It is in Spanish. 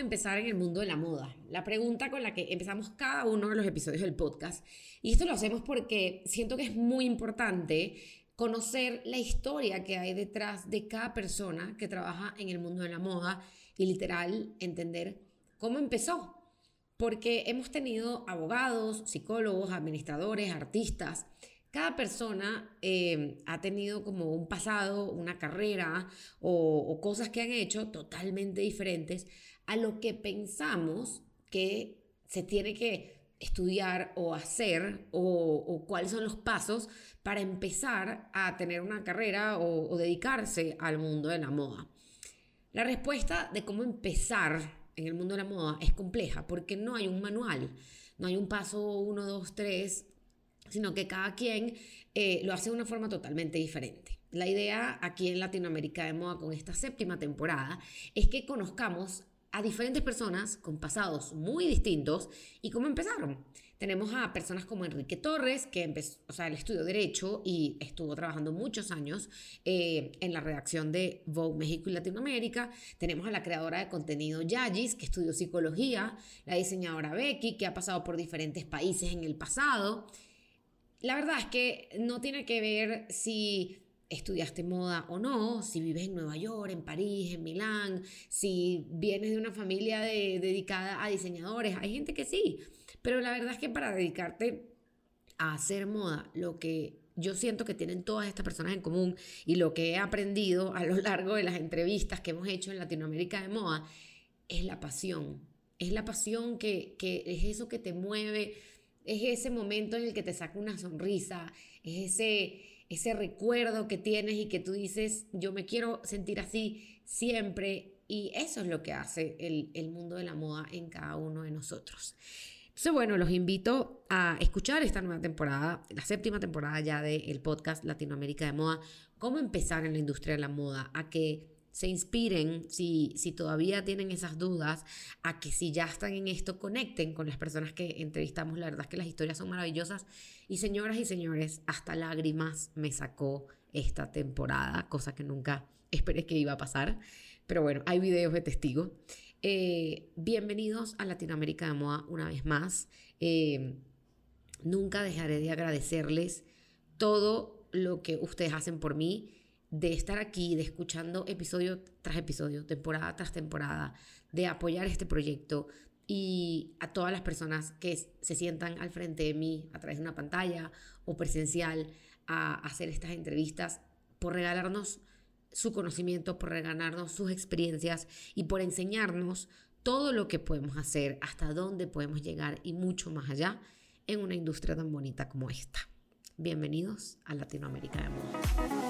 Empezar en el mundo de la moda? La pregunta con la que empezamos cada uno de los episodios del podcast. Y esto lo hacemos porque siento que es muy importante conocer la historia que hay detrás de cada persona que trabaja en el mundo de la moda y literal entender cómo empezó, porque hemos tenido abogados, psicólogos, administradores, artistas. Cada persona eh, ha tenido como un pasado, una carrera o, cosas que han hecho totalmente diferentes a lo que pensamos que se tiene que estudiar o hacer o, cuáles son los pasos para empezar a tener una carrera o dedicarse al mundo de la moda. La respuesta de cómo empezar en el mundo de la moda es compleja porque no hay un manual, no hay un paso 1, 2, 3, sino que cada quien eh, lo hace de una forma totalmente diferente. La idea aquí en Latinoamérica de Moda con esta séptima temporada es que conozcamos a diferentes personas con pasados muy distintos y cómo empezaron. Tenemos a personas como Enrique Torres, que empezó, o sea, él estudió Derecho y estuvo trabajando muchos años eh, en la redacción de Vogue México y Latinoamérica. Tenemos a la creadora de contenido Yagis, que estudió Psicología, la diseñadora Becky, que ha pasado por diferentes países en el pasado. La verdad es que no tiene que ver si estudiaste moda o no, si vives en Nueva York, en París, en Milán, si vienes de una familia dedicada a diseñadores, hay gente que sí, pero la verdad es que para dedicarte a hacer moda, lo que yo siento que tienen todas estas personas en común y lo que he aprendido a lo largo de las entrevistas que hemos hecho en Latinoamérica de moda, es la pasión, es la pasión que, que es eso que te mueve, es ese momento en el que te saca una sonrisa, es ese ese recuerdo que tienes y que tú dices, yo me quiero sentir así siempre. Y eso es lo que hace el, mundo de la moda en cada uno de nosotros. Entonces, bueno, los invito a escuchar esta nueva temporada, la séptima temporada ya del podcast Latinoamérica de Moda, cómo empezar en la industria de la moda, a que se inspiren, si, si todavía tienen esas dudas, a que si ya están en esto, conecten con las personas que entrevistamos. La verdad es que las historias son maravillosas. Y señoras y señores, hasta lágrimas me sacó esta temporada, cosa que nunca esperé que iba a pasar. Pero bueno, hay videos de testigo. Eh, bienvenidos a Latinoamérica de Moda una vez más. Eh, nunca dejaré de agradecerles todo lo que ustedes hacen por mí de estar aquí, de escuchando episodio tras episodio, temporada tras temporada, de apoyar este proyecto y a todas las personas que se sientan al frente de mí a través de una pantalla o presencial a hacer estas entrevistas, por regalarnos su conocimiento, por regalarnos sus experiencias y por enseñarnos todo lo que podemos hacer, hasta dónde podemos llegar y mucho más allá en una industria tan bonita como esta. Bienvenidos a Latinoamérica de Moda.